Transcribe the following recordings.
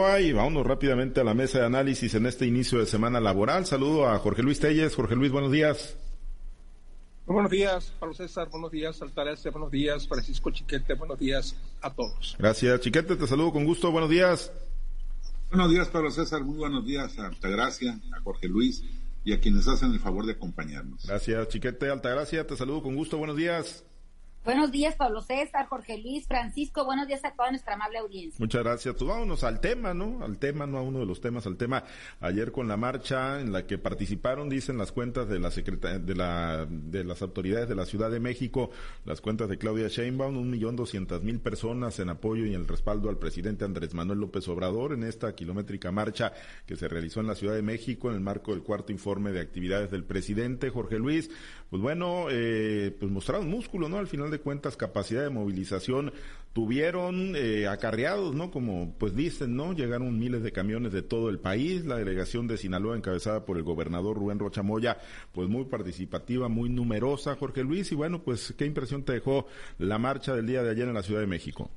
Y vámonos rápidamente a la mesa de análisis en este inicio de semana laboral. Saludo a Jorge Luis Telles. Jorge Luis, buenos días. buenos días, Pablo César. Buenos días, Altagracia. Buenos días, Francisco Chiquete. Buenos días a todos. Gracias, Chiquete. Te saludo con gusto. Buenos días. Buenos días, Pablo César. Muy buenos días a Altagracia, a Jorge Luis y a quienes hacen el favor de acompañarnos. Gracias, Chiquete. Altagracia, te saludo con gusto. Buenos días. Buenos días, Pablo César, Jorge Luis, Francisco. Buenos días a toda nuestra amable audiencia. Muchas gracias. Pues vámonos al tema, ¿no? Al tema, no a uno de los temas, al tema. Ayer con la marcha en la que participaron, dicen las cuentas de la de la, de las autoridades de la Ciudad de México, las cuentas de Claudia Sheinbaum, un millón doscientas mil personas en apoyo y en el respaldo al presidente Andrés Manuel López Obrador en esta kilométrica marcha que se realizó en la Ciudad de México en el marco del cuarto informe de actividades del presidente Jorge Luis. Pues bueno, eh, pues mostraron músculo, ¿no? Al final de cuentas capacidad de movilización tuvieron eh, acarreados, ¿no? Como pues dicen, ¿no? Llegaron miles de camiones de todo el país, la delegación de Sinaloa encabezada por el gobernador Rubén Rocha Moya, pues muy participativa, muy numerosa, Jorge Luis, y bueno, pues qué impresión te dejó la marcha del día de ayer en la Ciudad de México.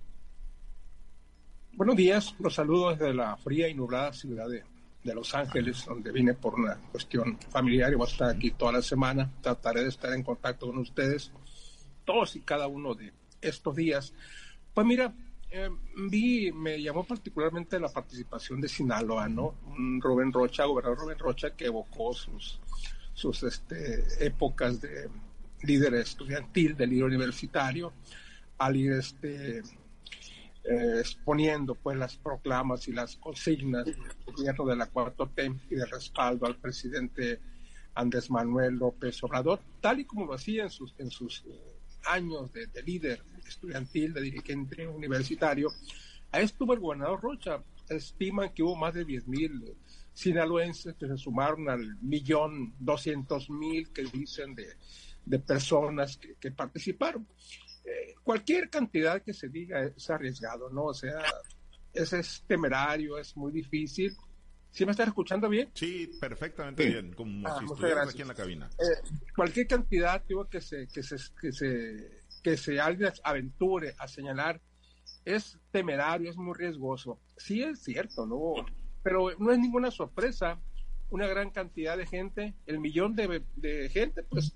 Buenos días, los saludo desde la fría y nublada ciudad de, de Los Ángeles, donde vine por una cuestión familiar y voy a estar aquí toda la semana. Trataré de estar en contacto con ustedes todos y cada uno de estos días. Pues mira, eh, vi, me llamó particularmente la participación de Sinaloa, ¿no? Rubén Rocha, gobernador Rubén Rocha, que evocó sus, sus este, épocas de líder estudiantil, de líder universitario, al ir este, eh, exponiendo pues las proclamas y las consignas del gobierno de la Cuarta T y de respaldo al presidente Andrés Manuel López Obrador, tal y como lo hacía en sus, en sus años de, líder estudiantil, de dirigente universitario, ahí estuvo el gobernador Rocha. Estiman que hubo más de 10 mil sinaloenses que se sumaron al millón doscientos mil que dicen de, personas que, participaron. Eh, cualquier cantidad que se diga es arriesgado, ¿no? O sea, ese es temerario, es muy difícil. ¿Sí me estás escuchando bien? Sí, perfectamente bien, como ah, si estuvieras aquí en la cabina. Eh, cualquier cantidad digo, que se, que se, que se, que se alguien aventure a señalar es temerario, es muy riesgoso. Sí es cierto, ¿no? Pero no es ninguna sorpresa. Una gran cantidad de gente, el millón de, de gente, pues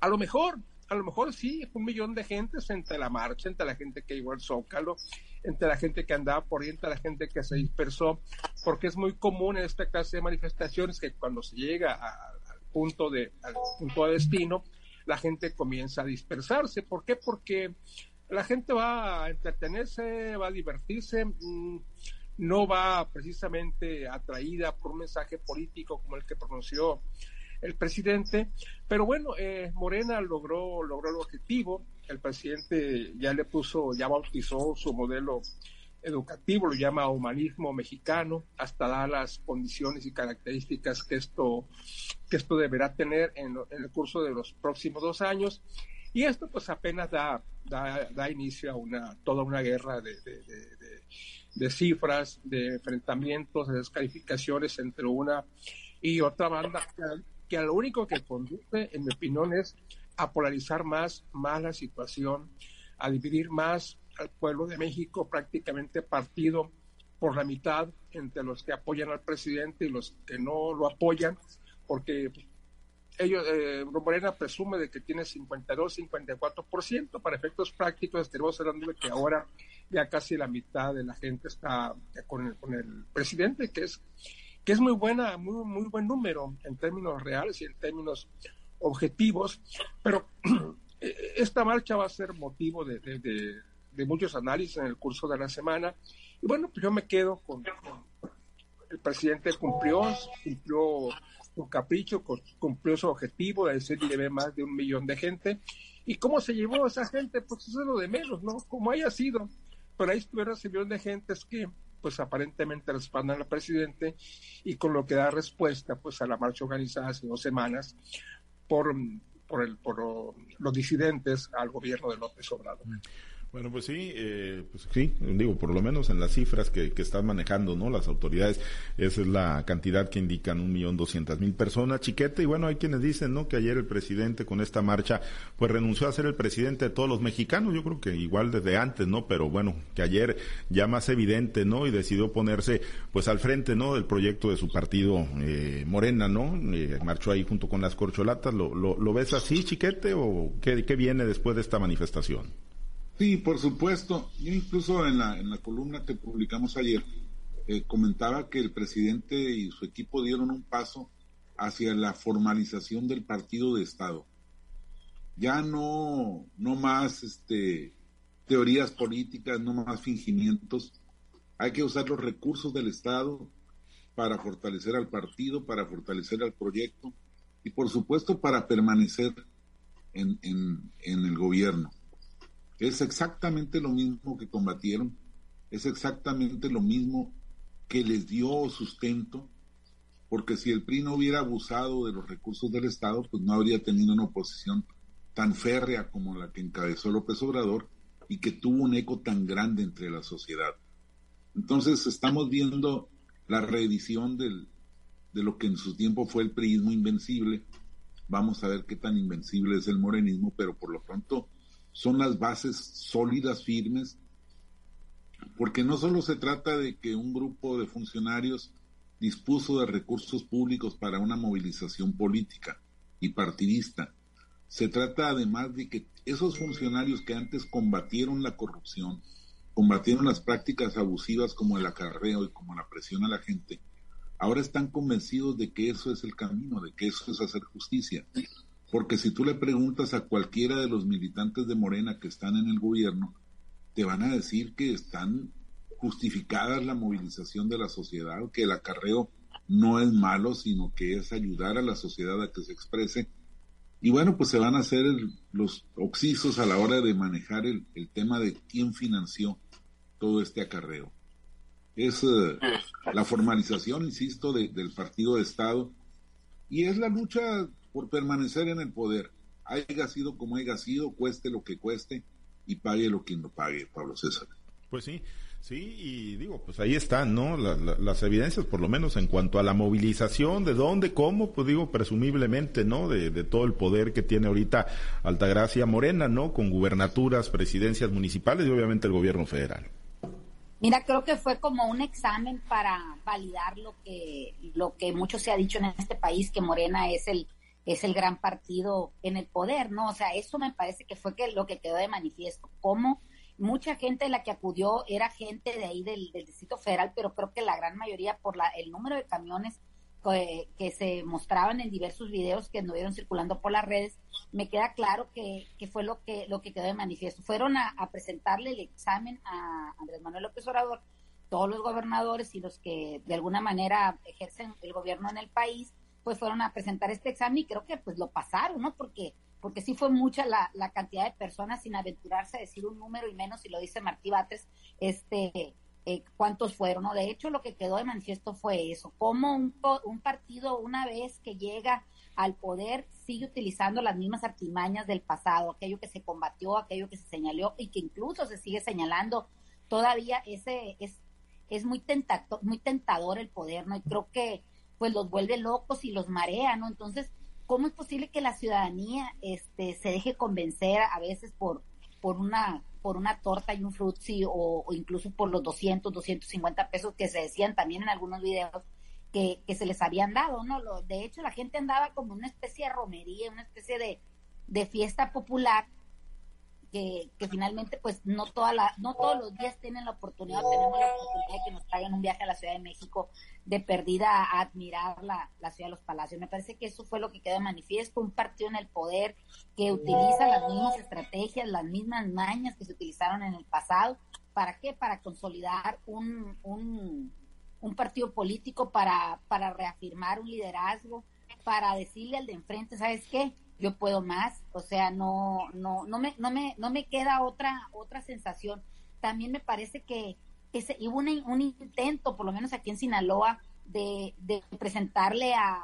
a lo mejor a lo mejor sí, un millón de gente entre la marcha, entre la gente que llegó al Zócalo, entre la gente que andaba por ahí, entre la gente que se dispersó, porque es muy común en esta clase de manifestaciones que cuando se llega al punto de, al punto de destino, la gente comienza a dispersarse. ¿Por qué? Porque la gente va a entretenerse, va a divertirse, mm, no va precisamente atraída por un mensaje político como el que pronunció el presidente. Pero bueno, eh, Morena logró, logró el objetivo. El presidente ya le puso, ya bautizó su modelo educativo, lo llama humanismo mexicano, hasta da las condiciones y características que esto, que esto deberá tener en, el curso de los próximos dos años. Y esto pues apenas da, da, inicio a una, toda una guerra de, de, cifras, de enfrentamientos, de descalificaciones entre una y otra banda que lo único que conduce, en mi opinión, es a polarizar más, más la situación, a dividir más al pueblo de México prácticamente partido por la mitad entre los que apoyan al presidente y los que no lo apoyan, porque ellos, eh, Morena presume de que tiene 52, 54%, para efectos prácticos tenemos hablando de que ahora ya casi la mitad de la gente está con el, con el presidente, que es que es muy buena, muy, muy buen número en términos reales y en términos objetivos, pero esta marcha va a ser motivo de, de, muchos análisis en el curso de la semana. Y bueno, pues yo me quedo con, el presidente cumplió, cumplió su capricho, cumplió su objetivo de decir ve más de un millón de gente. ¿Y cómo se llevó esa gente? Pues eso es lo de menos, ¿no? Como haya sido. Pero ahí estuvieron ese millón de gentes que pues aparentemente respaldan al presidente y con lo que da respuesta pues a la marcha organizada hace dos semanas por, por, el, por los disidentes al gobierno de López Obrador. Bueno, pues sí, eh, pues sí, digo, por lo menos en las cifras que, están manejando, ¿no? Las autoridades, esa es la cantidad que indican, un millón doscientas mil personas, chiquete, y bueno, hay quienes dicen, ¿no? Que ayer el presidente con esta marcha, pues renunció a ser el presidente de todos los mexicanos, yo creo que igual desde antes, ¿no? Pero bueno, que ayer ya más evidente, ¿no? Y decidió ponerse, pues al frente, ¿no? Del proyecto de su partido eh, Morena, ¿no? Eh, marchó ahí junto con las corcholatas, ¿lo, lo, lo ves así, chiquete, o qué, qué viene después de esta manifestación? Sí, por supuesto. Yo incluso en la, en la columna que publicamos ayer eh, comentaba que el presidente y su equipo dieron un paso hacia la formalización del partido de Estado. Ya no, no más este, teorías políticas, no más fingimientos. Hay que usar los recursos del Estado para fortalecer al partido, para fortalecer al proyecto y por supuesto para permanecer en, en, en el gobierno. Es exactamente lo mismo que combatieron, es exactamente lo mismo que les dio sustento, porque si el PRI no hubiera abusado de los recursos del Estado, pues no habría tenido una oposición tan férrea como la que encabezó López Obrador y que tuvo un eco tan grande entre la sociedad. Entonces estamos viendo la reedición de lo que en su tiempo fue el priismo invencible. Vamos a ver qué tan invencible es el morenismo, pero por lo pronto son las bases sólidas, firmes, porque no solo se trata de que un grupo de funcionarios dispuso de recursos públicos para una movilización política y partidista, se trata además de que esos funcionarios que antes combatieron la corrupción, combatieron las prácticas abusivas como el acarreo y como la presión a la gente, ahora están convencidos de que eso es el camino, de que eso es hacer justicia. Porque si tú le preguntas a cualquiera de los militantes de Morena que están en el gobierno, te van a decir que están justificadas la movilización de la sociedad, que el acarreo no es malo, sino que es ayudar a la sociedad a que se exprese. Y bueno, pues se van a hacer los oxisos a la hora de manejar el, tema de quién financió todo este acarreo. Es uh, la formalización, insisto, de, del partido de Estado y es la lucha por permanecer en el poder, haya sido como haya sido, cueste lo que cueste y pague lo que no pague, Pablo César. Pues sí, sí, y digo, pues ahí están, ¿no? La, la, las evidencias, por lo menos en cuanto a la movilización, de dónde, cómo, pues digo, presumiblemente, ¿no? De, de todo el poder que tiene ahorita Altagracia Morena, ¿no? Con gubernaturas, presidencias municipales y obviamente el gobierno federal. Mira, creo que fue como un examen para validar lo que, lo que mucho se ha dicho en este país, que Morena es el es el gran partido en el poder, ¿no? O sea, eso me parece que fue que lo que quedó de manifiesto, como mucha gente de la que acudió era gente de ahí del, Distrito Federal, pero creo que la gran mayoría por la, el número de camiones que, que, se mostraban en diversos videos que anduvieron circulando por las redes, me queda claro que, que fue lo que, lo que quedó de manifiesto. Fueron a, a presentarle el examen a Andrés Manuel López Obrador, todos los gobernadores y los que de alguna manera ejercen el gobierno en el país, pues fueron a presentar este examen y creo que pues lo pasaron, ¿no? Porque porque sí fue mucha la, la cantidad de personas sin aventurarse a decir un número y menos si lo dice Martí Bates, este, eh, cuántos fueron, ¿no? De hecho, lo que quedó de manifiesto fue eso, cómo un, un partido una vez que llega al poder sigue utilizando las mismas artimañas del pasado, aquello que se combatió, aquello que se señaló y que incluso se sigue señalando todavía ese es es muy tentador, muy tentador el poder, ¿no? Y creo que pues los vuelve locos y los marea, ¿no? Entonces, ¿cómo es posible que la ciudadanía este, se deje convencer a veces por, por una por una torta y un frutzi o, incluso por los 200, 250 pesos que se decían también en algunos videos que, que se les habían dado, ¿no? Lo, de hecho, la gente andaba como una especie de romería, una especie de, de fiesta popular que, finalmente pues no toda la, no todos los días tienen la oportunidad, tenemos la oportunidad de que nos traigan un viaje a la Ciudad de México de perdida a admirar la, la Ciudad de los Palacios. Me parece que eso fue lo que quedó manifiesto, un partido en el poder que utiliza las mismas estrategias, las mismas mañas que se utilizaron en el pasado. ¿Para qué? Para consolidar un, un, un partido político, para, para reafirmar un liderazgo, para decirle al de enfrente, ¿sabes qué? Yo puedo más, o sea, no, no, no me, no me, no me queda otra, otra sensación. También me parece que, que se, hubo un, un, intento, por lo menos aquí en Sinaloa, de, de presentarle a,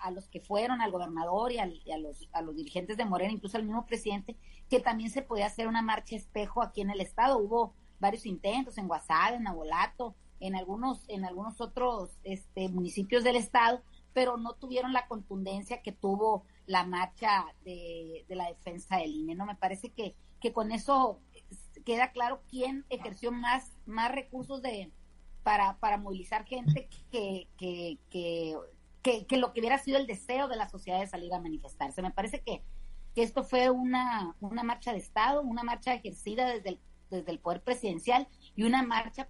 a los que fueron, al gobernador y, a, los, a los dirigentes de Morena, incluso al mismo presidente, que también se podía hacer una marcha espejo aquí en el estado. Hubo varios intentos en Guasave, en Abolato, en algunos, en algunos otros este, municipios del estado, pero no tuvieron la contundencia que tuvo la marcha de, la defensa del INE. ¿no? Me parece que, que con eso queda claro quién ejerció más, más recursos de, para, para movilizar gente que, que, que, que, lo que hubiera sido el deseo de la sociedad de salir a manifestarse. Me parece que, que esto fue una, una marcha de Estado, una marcha ejercida desde el, desde el poder presidencial y una marcha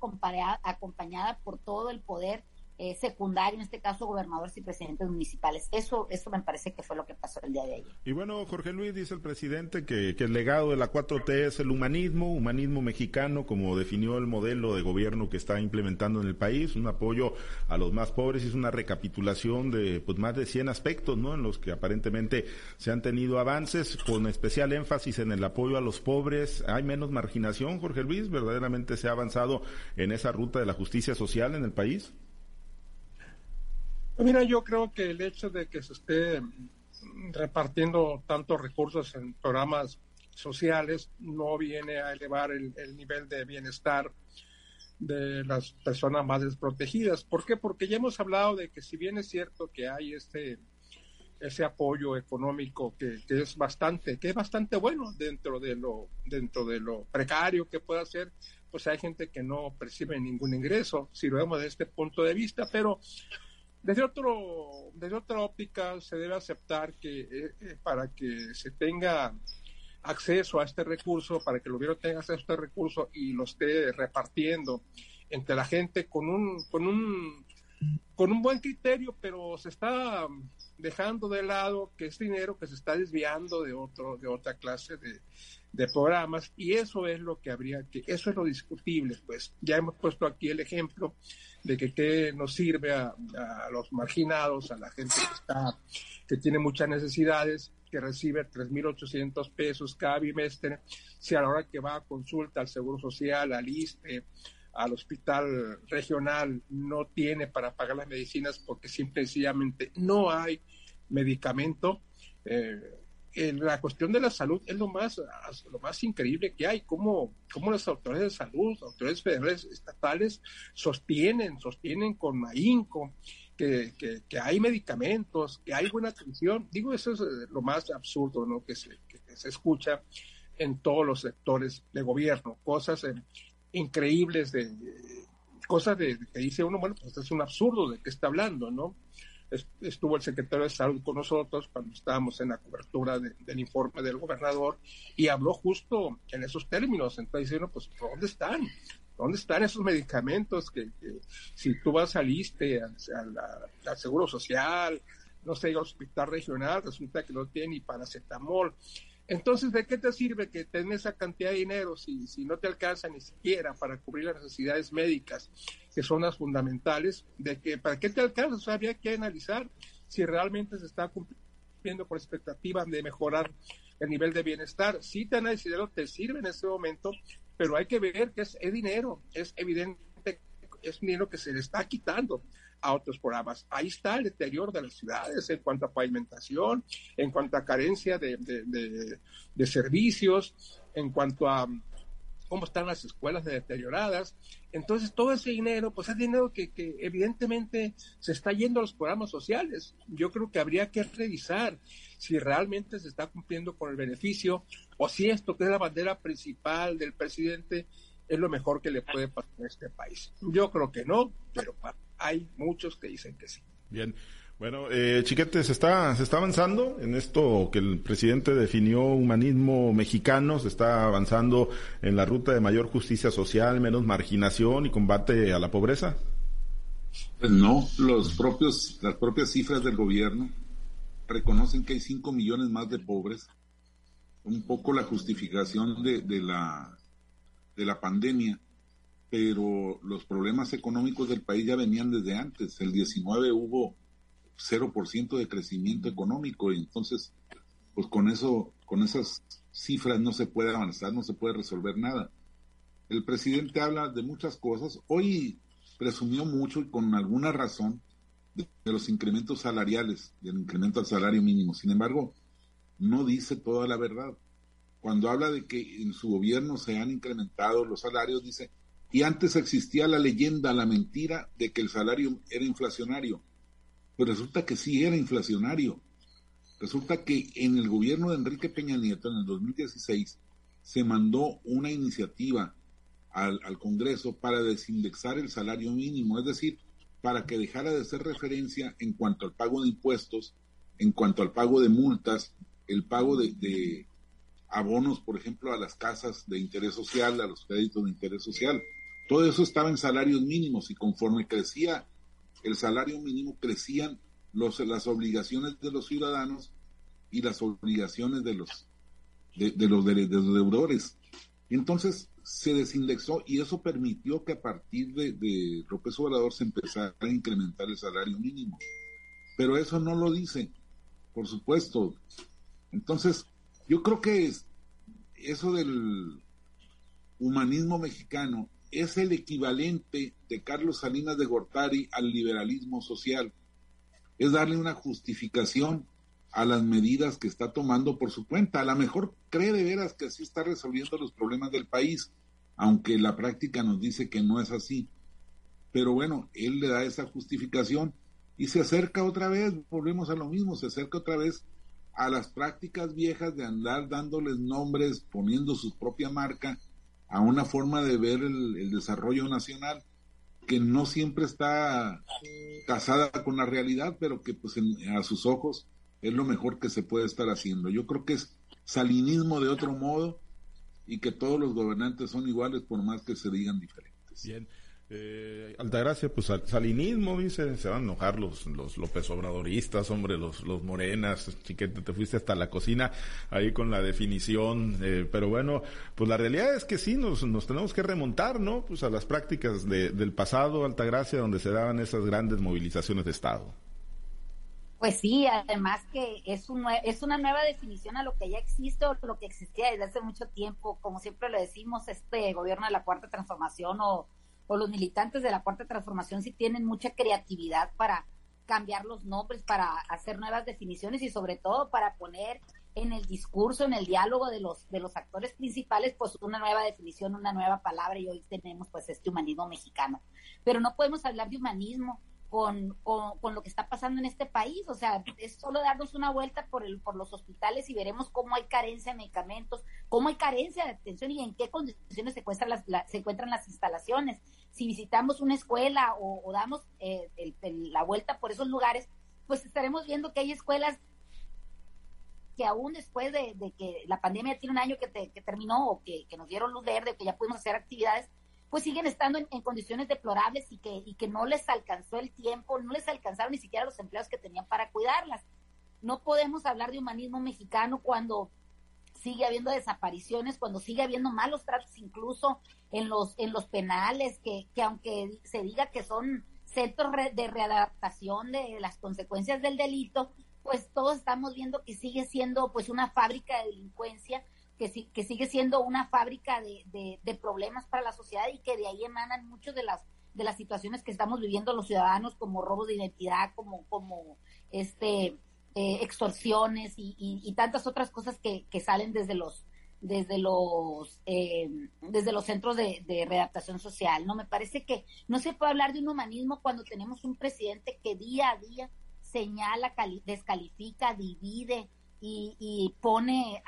acompañada por todo el poder eh, secundario, en este caso gobernadores y presidentes municipales. Eso, eso me parece que fue lo que pasó el día de ayer. Y bueno, Jorge Luis dice el presidente que, el legado de la 4T es el humanismo, humanismo mexicano, como definió el modelo de gobierno que está implementando en el país, un apoyo a los más pobres y es una recapitulación de pues más de 100 aspectos, ¿no? En los que aparentemente se han tenido avances, con especial énfasis en el apoyo a los pobres. Hay menos marginación, Jorge Luis, verdaderamente se ha avanzado en esa ruta de la justicia social en el país. Mira, yo creo que el hecho de que se esté repartiendo tantos recursos en programas sociales no viene a elevar el, nivel de bienestar de las personas más desprotegidas. ¿Por qué? Porque ya hemos hablado de que si bien es cierto que hay este ese apoyo económico que, que, es bastante que es bastante bueno dentro de lo dentro de lo precario que pueda ser pues hay gente que no percibe ningún ingreso si lo vemos desde este punto de vista pero desde, otro, desde otra óptica se debe aceptar que eh, eh, para que se tenga acceso a este recurso, para que el gobierno tenga acceso a este recurso y lo esté repartiendo entre la gente con un, con un, con un buen criterio, pero se está dejando de lado que es dinero que se está desviando de otro, de otra clase de, programas y eso es lo que habría que, eso es lo discutible, pues. Ya hemos puesto aquí el ejemplo de que qué nos sirve a, los marginados, a la gente que está, que tiene muchas necesidades, que recibe 3.800 pesos cada bimestre, si a la hora que va a consulta al Seguro Social, al ISTE, al hospital regional, no tiene para pagar las medicinas porque simple y sencillamente no hay medicamento. Eh, la cuestión de la salud es lo más, lo más increíble que hay, cómo, cómo las autoridades de salud, autoridades federales, estatales, sostienen, sostienen con ahínco que, que, hay medicamentos, que hay buena atención. Digo, eso es eh, lo más absurdo ¿no? que, se, que, se escucha en todos los sectores de gobierno, cosas eh, increíbles de, cosas de, que dice uno, bueno, pues es un absurdo de qué está hablando, ¿no? estuvo el secretario de Salud con nosotros cuando estábamos en la cobertura del informe del gobernador y habló justo en esos términos. Entonces, diciendo, pues, ¿dónde están? ¿Dónde están esos medicamentos que, si tú vas al ISTE, al, Seguro Social, no sé, al hospital regional, resulta que no tiene ni paracetamol? Entonces, ¿de qué te sirve que tengas esa cantidad de dinero si, si no te alcanza ni siquiera para cubrir las necesidades médicas, que son las fundamentales? ¿De que, ¿Para qué te alcanza? O sea, había que analizar si realmente se está cumpliendo con expectativa de mejorar el nivel de bienestar. Si te ese dinero, te sirve en ese momento, pero hay que ver que es, es dinero, es evidente, es dinero que se le está quitando a otros programas. Ahí está el deterioro de las ciudades en cuanto a pavimentación, en cuanto a carencia de, de, servicios, en cuanto a cómo están las escuelas deterioradas. Entonces, todo ese dinero, pues es dinero que, que, evidentemente se está yendo a los programas sociales. Yo creo que habría que revisar si realmente se está cumpliendo con el beneficio o si esto, que es la bandera principal del presidente, es lo mejor que le puede pasar a este país. Yo creo que no, pero hay muchos que dicen que sí. Bien. Bueno, eh, Chiquete, se está, se está avanzando en esto que el presidente definió humanismo mexicano, se está avanzando en la ruta de mayor justicia social, menos marginación y combate a la pobreza. Pues no, los propios, las propias cifras del gobierno reconocen que hay 5 millones más de pobres. Un poco la justificación de, de la, de la pandemia pero los problemas económicos del país ya venían desde antes. El 19 hubo 0% de crecimiento económico y entonces, pues con eso, con esas cifras no se puede avanzar, no se puede resolver nada. El presidente habla de muchas cosas. Hoy presumió mucho y con alguna razón de, los incrementos salariales, del incremento al salario mínimo. Sin embargo, no dice toda la verdad. Cuando habla de que en su gobierno se han incrementado los salarios, dice, y antes existía la leyenda, la mentira de que el salario era inflacionario. Pues resulta que sí era inflacionario. Resulta que en el gobierno de Enrique Peña Nieto, en el 2016, se mandó una iniciativa al, Congreso para desindexar el salario mínimo, es decir, para que dejara de ser referencia en cuanto al pago de impuestos, en cuanto al pago de multas, el pago de abonos, por ejemplo, a las casas de interés social, a los créditos de interés social. Todo eso estaba en salarios mínimos y conforme crecía el salario mínimo, crecían los, las obligaciones de los ciudadanos y las obligaciones de los, de, los, de, los deudores. Entonces se desindexó y eso permitió que a partir de, de López Obrador se empezara a incrementar el salario mínimo. Pero eso no lo dice, por supuesto. Entonces, yo creo que es, eso del humanismo mexicano es el equivalente de Carlos Salinas de Gortari al liberalismo social. Es darle una justificación a las medidas que está tomando por su cuenta. A lo mejor cree de veras que así está resolviendo los problemas del país, aunque la práctica nos dice que no es así. Pero bueno, él le da esa justificación y se acerca otra vez, volvemos a lo mismo, se acerca otra vez a las prácticas viejas de andar dándoles nombres, poniendo su propia marca a una forma de ver el, desarrollo nacional que no siempre está casada con la realidad, pero que pues a sus ojos es lo mejor que se puede estar haciendo. Yo creo que es salinismo de otro modo y que todos los gobernantes son iguales por más que se digan diferentes. Bien. Eh, Altagracia, pues salinismo, dice, se van a enojar los, los López Obradoristas, hombre, los, los morenas, chiquete, te fuiste hasta la cocina ahí con la definición, eh, pero bueno, pues la realidad es que sí, nos, nos tenemos que remontar, ¿no? Pues a las prácticas de, del pasado, Altagracia, donde se daban esas grandes movilizaciones de Estado. Pues sí, además que es, un, es una nueva definición a lo que ya existe o lo que existía desde hace mucho tiempo, como siempre lo decimos, este gobierno de la Cuarta Transformación o o los militantes de la Cuarta Transformación sí tienen mucha creatividad para cambiar los nombres, para hacer nuevas definiciones y sobre todo para poner en el discurso, en el diálogo de los de los actores principales, pues una nueva definición, una nueva palabra y hoy tenemos pues este humanismo mexicano. Pero no podemos hablar de humanismo con, con, lo que está pasando en este país. O sea, es solo darnos una vuelta por, el, por los hospitales y veremos cómo hay carencia de medicamentos, cómo hay carencia de atención y en qué condiciones se las, se encuentran las instalaciones. Si visitamos una escuela o, damos eh, la vuelta por esos lugares, pues estaremos viendo que hay escuelas que aún después de, que la pandemia tiene un año que, que terminó o que, que nos dieron luz verde, que ya pudimos hacer actividades, pues siguen estando en, condiciones deplorables y que, y que no les alcanzó el tiempo, no les alcanzaron ni siquiera los empleados que tenían para cuidarlas. No podemos hablar de humanismo mexicano cuando sigue habiendo desapariciones, cuando sigue habiendo malos tratos incluso en los, en los penales, que, que aunque se diga que son centros de readaptación de las consecuencias del delito, pues todos estamos viendo que sigue siendo pues una fábrica de delincuencia que, que sigue siendo una fábrica de, problemas para la sociedad y que de ahí emanan muchas de las de las situaciones que estamos viviendo los ciudadanos como robos de identidad, como, como este eh, extorsiones y, y, tantas otras cosas que, que salen desde los desde los eh, desde los centros de, de readaptación social. No me parece que no se puede hablar de un humanismo cuando tenemos un presidente que día a día señala, descalifica, divide, y, pone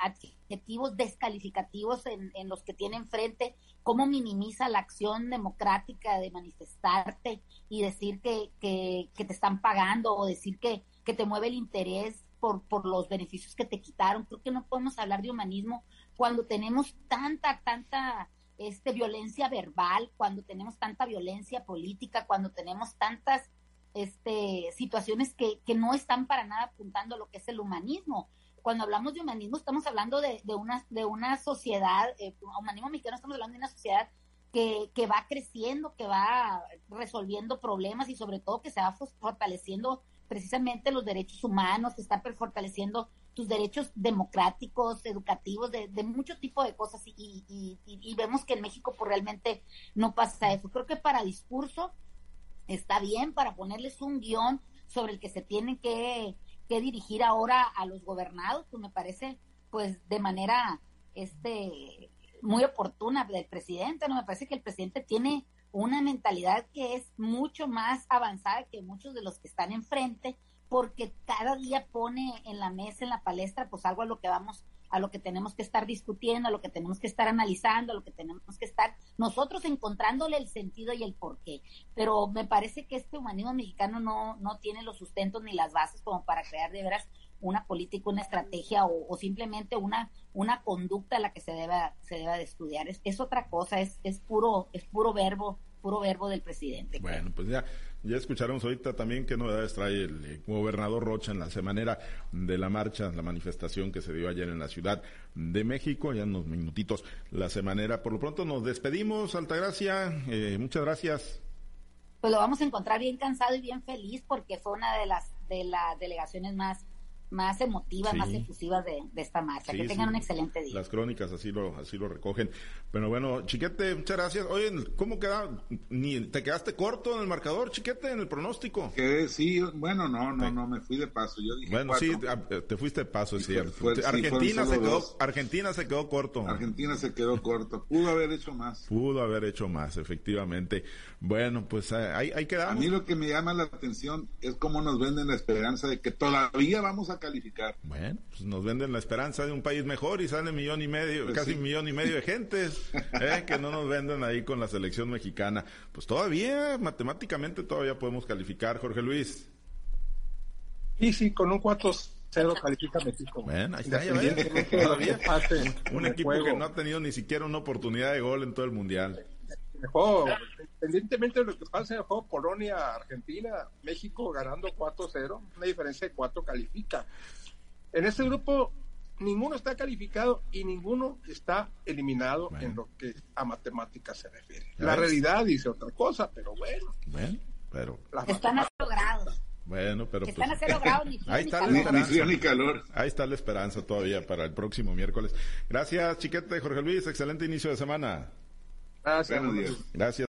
adjetivos descalificativos en, en, los que tiene enfrente, cómo minimiza la acción democrática de manifestarte y decir que, que, te están pagando o decir que, que te mueve el interés por, por los beneficios que te quitaron. Creo que no podemos hablar de humanismo cuando tenemos tanta, tanta este, violencia verbal, cuando tenemos tanta violencia política, cuando tenemos tantas este, situaciones que, que no están para nada apuntando a lo que es el humanismo cuando hablamos de humanismo estamos hablando de, de, una, de una sociedad, eh, humanismo mexicano estamos hablando de una sociedad que, que va creciendo, que va resolviendo problemas y sobre todo que se va fortaleciendo precisamente los derechos humanos, que está fortaleciendo tus derechos democráticos, educativos, de, de mucho tipo de cosas y, y, y, vemos que en México pues realmente no pasa eso. Creo que para discurso está bien, para ponerles un guion sobre el que se tienen que, que dirigir ahora a los gobernados, pues me parece, pues de manera este muy oportuna del presidente, ¿no? Me parece que el presidente tiene una mentalidad que es mucho más avanzada que muchos de los que están enfrente, porque cada día pone en la mesa, en la palestra, pues algo a lo que vamos, a lo que tenemos que estar discutiendo, a lo que tenemos que estar analizando, a lo que tenemos que estar nosotros encontrándole el sentido y el porqué. Pero me parece que este humanismo mexicano no, no tiene los sustentos ni las bases como para crear de veras una política, una estrategia o, simplemente una, una conducta a la que se deba, se deba de estudiar. Es, es otra cosa, es, es puro, es puro verbo, puro verbo del presidente. Bueno, pues ya, ya escucharemos ahorita también qué novedades trae el eh, gobernador Rocha en la semanera de la marcha, la manifestación que se dio ayer en la Ciudad de México, ya en unos minutitos la semanera. Por lo pronto nos despedimos, Altagracia, eh, muchas gracias. Pues lo vamos a encontrar bien cansado y bien feliz porque fue una de las de las delegaciones más más emotivas, más efusivas de, esta marcha. que tengan un excelente día. Las crónicas así lo, así lo recogen. Pero bueno, Chiquete, muchas gracias. Oye, ¿cómo queda? Ni, ¿Te quedaste corto en el marcador, Chiquete, en el pronóstico? Que sí, bueno, no, no, no, me fui de paso. Yo dije bueno, sí, te fuiste de paso, es cierto. Argentina, se quedó, Argentina se quedó corto. Argentina se quedó corto. Pudo haber hecho más. Pudo haber hecho más, efectivamente. Bueno, pues eh, ahí, ahí quedamos. A mí lo que me llama la atención es cómo nos venden la esperanza de que todavía vamos a calificar. Bueno, pues nos venden la esperanza de un país mejor y sale millón y medio, pues casi un millón y medio de gentes, ¿eh? que no nos venden ahí con la selección mexicana. Pues todavía, matemáticamente todavía podemos calificar, Jorge Luis. Y sí, con un 4-0 califica México. Bueno, ahí está, ya todavía. un equipo que no ha tenido ni siquiera una oportunidad de gol en todo el mundial. El juego, independientemente de lo que pase en el juego Polonia-Argentina, México ganando 4-0, una diferencia de 4 califica. En este grupo ninguno está calificado y ninguno está eliminado en lo que a matemáticas se refiere. La realidad dice otra cosa, pero bueno. Bueno, pero... Están a Bueno, pero pues, están a ni ahí está la esperanza. Ni calor. Ahí está la esperanza todavía para el próximo miércoles. Gracias, chiquete Jorge Luis. Excelente inicio de semana. Gracias. Gracias.